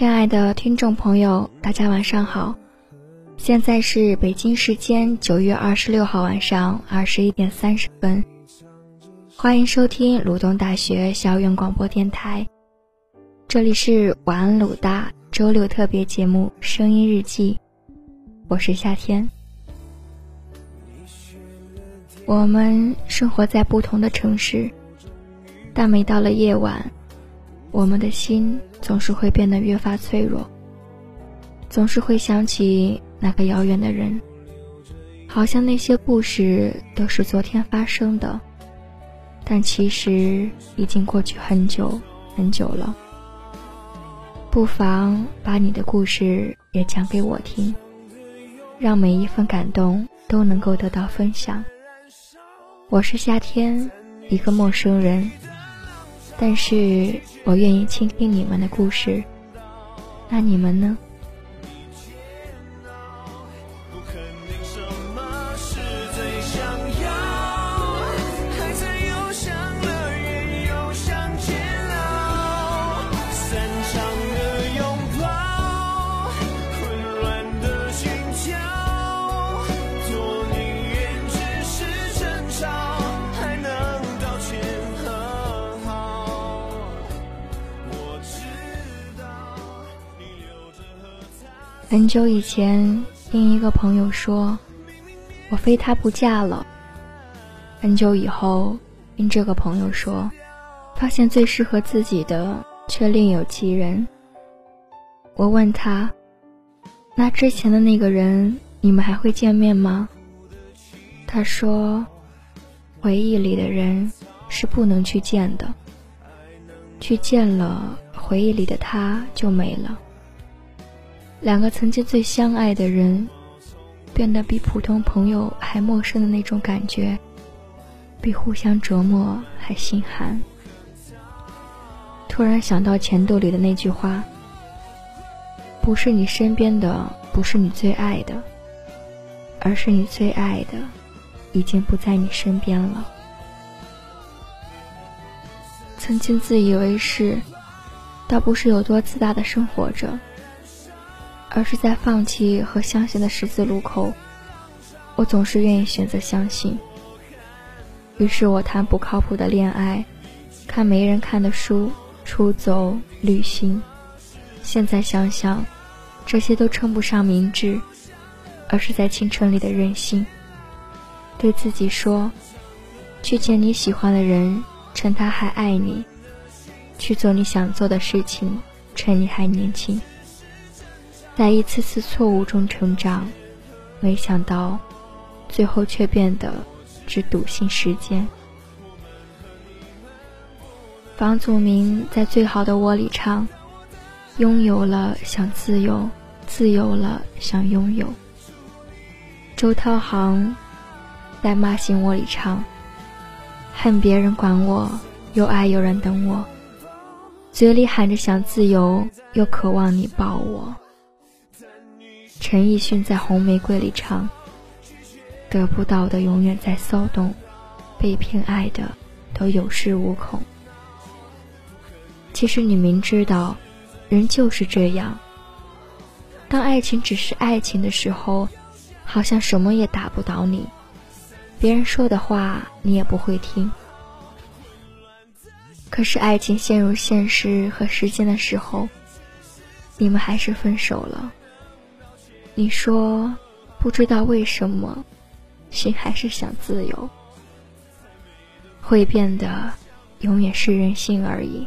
亲爱的听众朋友，大家晚上好，现在是北京时间九月二十六号晚上二十一点三十分，欢迎收听鲁东大学校园广播电台，这里是晚安鲁大周六特别节目《声音日记》，我是夏天。我们生活在不同的城市，但每到了夜晚，我们的心总是会变得越发脆弱，总是会想起那个遥远的人，好像那些故事都是昨天发生的，但其实已经过去很久很久了。不妨把你的故事也讲给我听，让每一份感动都能够得到分享。我是夏天，一个陌生人，但是我愿意倾听你们的故事。那你们呢？很久以前，听一个朋友说，我非他不嫁了。很久以后，听这个朋友说，发现最适合自己的却另有其人。我问他，那之前的那个人，你们还会见面吗？他说，回忆里的人是不能去见的，去见了，回忆里的他就没了。两个曾经最相爱的人，变得比普通朋友还陌生的那种感觉，比互相折磨还心寒。突然想到钱兜里的那句话：“不是你身边的，不是你最爱的，而是你最爱的，已经不在你身边了。”曾经自以为是，倒不是有多自大的生活着。而是在放弃和相信的十字路口，我总是愿意选择相信。于是我谈不靠谱的恋爱，看没人看的书，出走旅行。现在想想，这些都称不上明智，而是在青春里的任性。对自己说：去见你喜欢的人，趁他还爱你；去做你想做的事情，趁你还年轻。在一次次错误中成长，没想到，最后却变得只笃信时间。房祖名在《最好的我》里唱：“拥有了想自由，自由了想拥有。”周涛航在《骂醒我》里唱：“恨别人管我，又爱有人等我，嘴里喊着想自由，又渴望你抱我。”陈奕迅在《红玫瑰》里唱：“得不到的永远在骚动，被偏爱的都有恃无恐。”其实你明知道，人就是这样。当爱情只是爱情的时候，好像什么也打不倒你，别人说的话你也不会听。可是爱情陷入现实和时间的时候，你们还是分手了。你说，不知道为什么，心还是想自由，会变得永远是任性而已。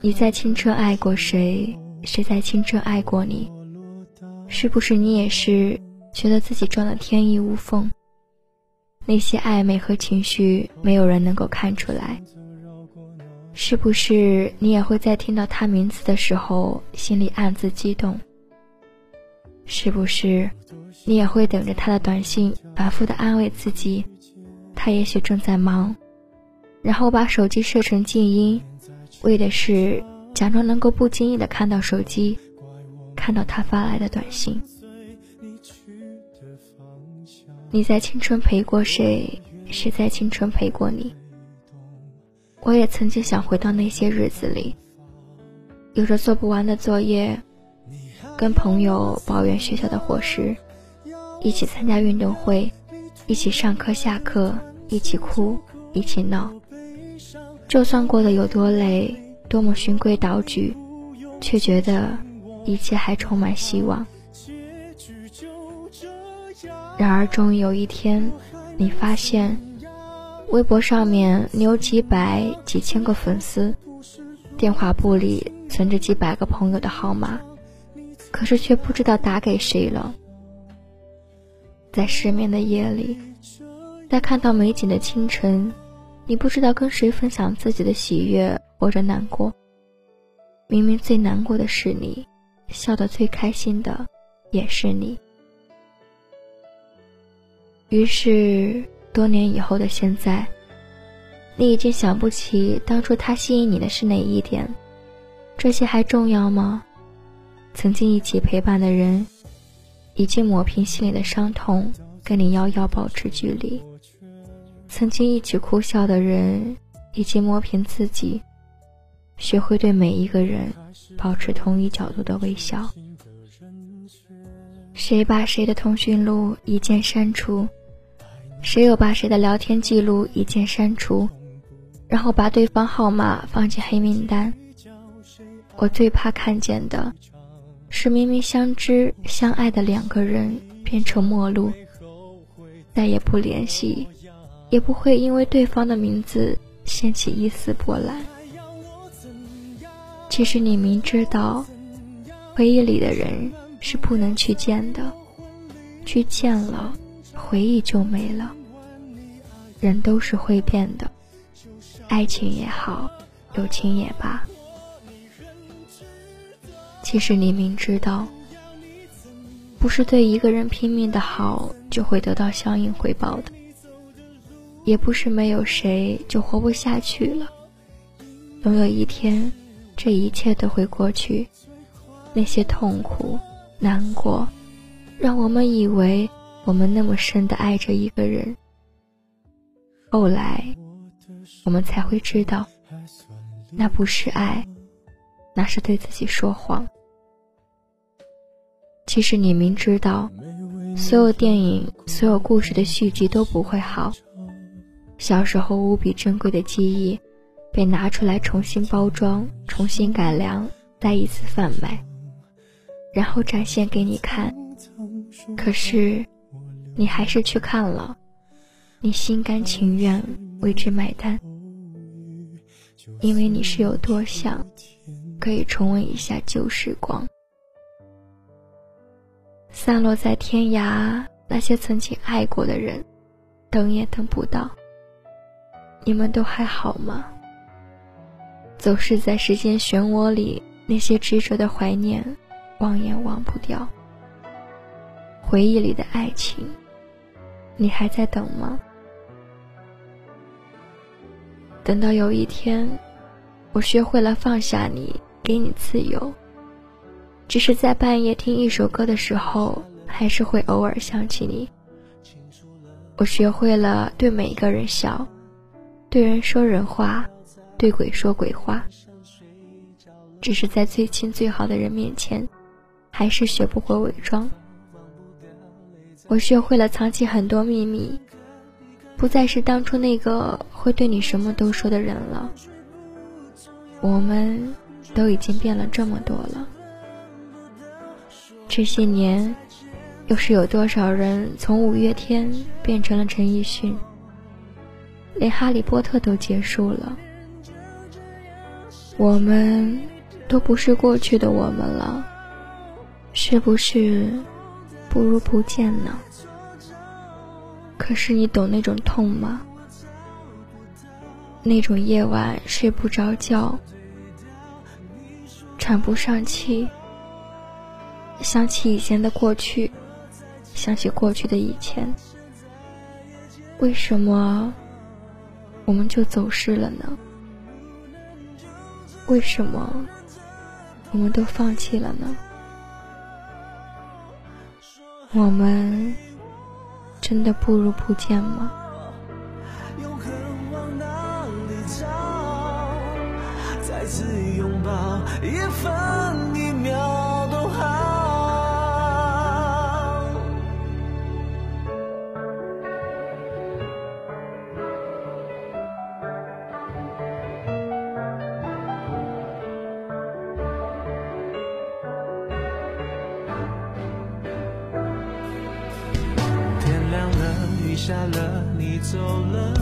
你在青春爱过谁？谁在青春爱过你？是不是你也是觉得自己装的天衣无缝？那些暧昧和情绪，没有人能够看出来。是不是你也会在听到他名字的时候，心里暗自激动？是不是你也会等着他的短信，反复的安慰自己，他也许正在忙，然后把手机设成静音，为的是假装能够不经意的看到手机，看到他发来的短信。你在青春陪过谁？谁在青春陪过你？我也曾经想回到那些日子里，有着做不完的作业，跟朋友抱怨学校的伙食，一起参加运动会，一起上课下课，一起哭，一起闹。就算过得有多累，多么循规蹈矩，却觉得一切还充满希望。然而，终于有一天，你发现。微博上面你有几百几千个粉丝，电话簿里存着几百个朋友的号码，可是却不知道打给谁了。在失眠的夜里，在看到美景的清晨，你不知道跟谁分享自己的喜悦或者难过。明明最难过的是你，笑得最开心的也是你。于是。多年以后的现在，你已经想不起当初他吸引你的是哪一点，这些还重要吗？曾经一起陪伴的人，已经抹平心里的伤痛，跟你遥遥保持距离；曾经一起哭笑的人，已经磨平自己，学会对每一个人保持同一角度的微笑。谁把谁的通讯录一键删除？谁又把谁的聊天记录一键删除，然后把对方号码放进黑名单？我最怕看见的，是明明相知相爱的两个人变成陌路，再也不联系，也不会因为对方的名字掀起一丝波澜。其实你明知道，回忆里的人是不能去见的，去见了。回忆就没了，人都是会变的，爱情也好，友情也罢。其实你明知道，不是对一个人拼命的好就会得到相应回报的，也不是没有谁就活不下去了。总有一天，这一切都会过去，那些痛苦、难过，让我们以为。我们那么深的爱着一个人，后来我们才会知道，那不是爱，那是对自己说谎。其实你明知道，所有电影、所有故事的续集都不会好。小时候无比珍贵的记忆，被拿出来重新包装、重新改良，再一次贩卖，然后展现给你看。可是。你还是去看了，你心甘情愿为之买单，因为你是有多想可以重温一下旧时光。散落在天涯那些曾经爱过的人，等也等不到。你们都还好吗？总是在时间漩涡里，那些执着的怀念，忘也忘不掉。回忆里的爱情。你还在等吗？等到有一天，我学会了放下你，给你自由。只是在半夜听一首歌的时候，还是会偶尔想起你。我学会了对每一个人笑，对人说人话，对鬼说鬼话。只是在最亲最好的人面前，还是学不会伪装。我学会了藏起很多秘密，不再是当初那个会对你什么都说的人了。我们都已经变了这么多了，这些年，又是有多少人从五月天变成了陈奕迅？连哈利波特都结束了，我们都不是过去的我们了，是不是不如不见呢？可是你懂那种痛吗？那种夜晚睡不着觉，喘不上气，想起以前的过去，想起过去的以前，为什么？我们就走失了呢？为什么我们都放弃了呢？我们真的不如不见吗？下了，你走了，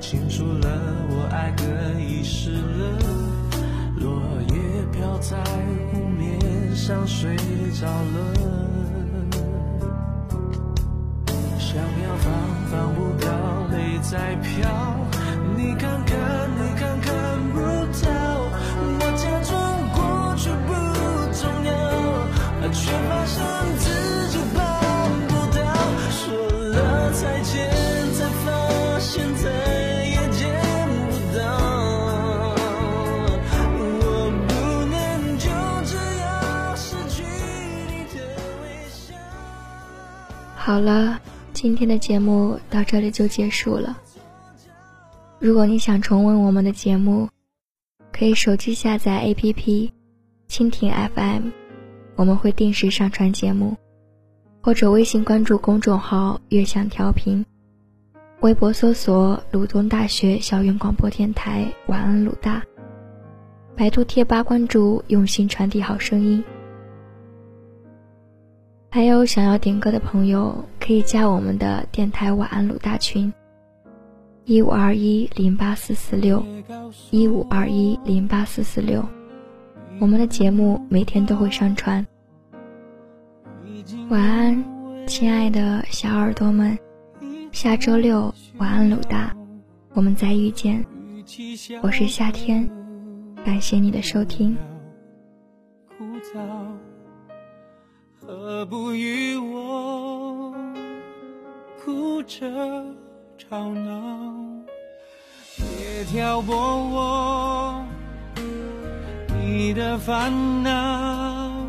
清楚了，我爱的遗失了，落叶飘在湖面上，睡着了，想要放放不掉，泪在飘，好了，今天的节目到这里就结束了。如果你想重温我们的节目，可以手机下载 APP 蜻蜓 FM，我们会定时上传节目，或者微信关注公众号“悦享调频”，微博搜索“鲁东大学校园广播电台”，晚安鲁大。百度贴吧关注“用心传递好声音”。还有想要点歌的朋友，可以加我们的电台晚安鲁大群：一五二一零八四四六，一五二一零八四四六。我们的节目每天都会上传。晚安，亲爱的小耳朵们，下周六晚安鲁大，我们再遇见。我是夏天，感谢你的收听。何不与我哭着吵闹？别挑拨我你的烦恼，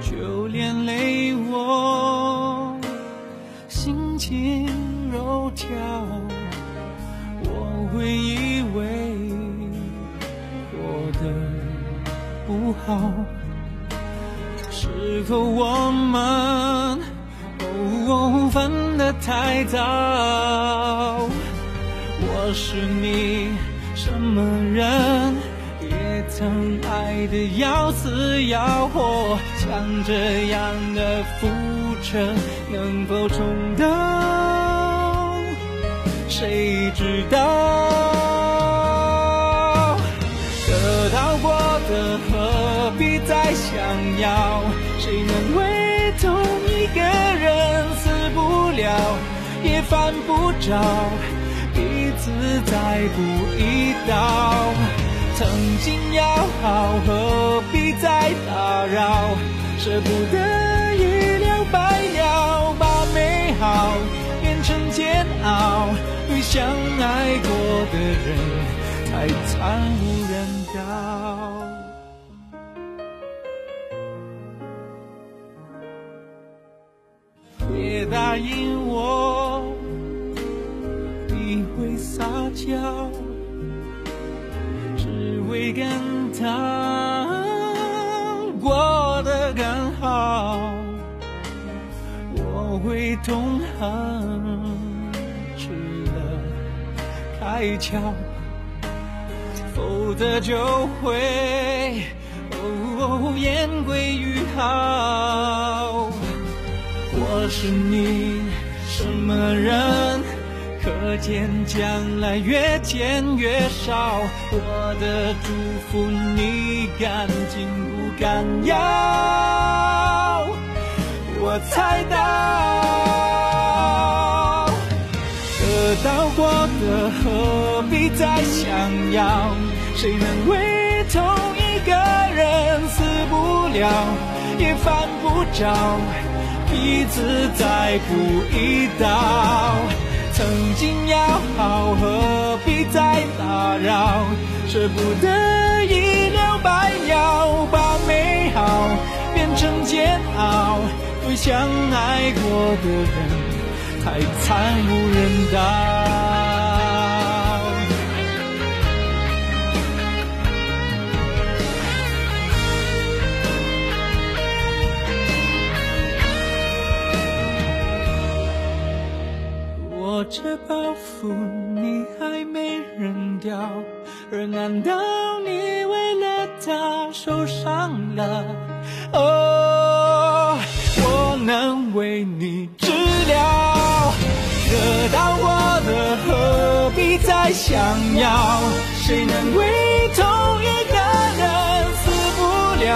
就连累我心情肉条，我会以为过得不好。是否我们分得太早？我是你什么人？也曾爱得要死要活，像这样的浮沉能否重到？谁知道？得到过的何必再想要，谁能为同一个人死不了，也犯不着，彼此再不一道。曾经要好，何必再打扰？舍不得一了百了，把美好变成煎熬，与相爱过的人才惨无人道。答应我，你会撒娇，只为跟他过得更好。我会痛恨吃了开窍，否则就会。哦言归于好。是你什么人？可见将来越见越少。我的祝福你敢紧不敢要？我猜到。得到过的何必再想要？谁能为同一个人死不了，也犯不着彼此再不一刀？曾经要好，何必再打扰？舍不得一了百了，把美好变成煎熬，对相爱过的人。太惨无人道。这包袱你还没扔掉，而难道你为了他受伤了？哦，我能为你治疗。得到我的何必再想要？谁能为同一个人死不了，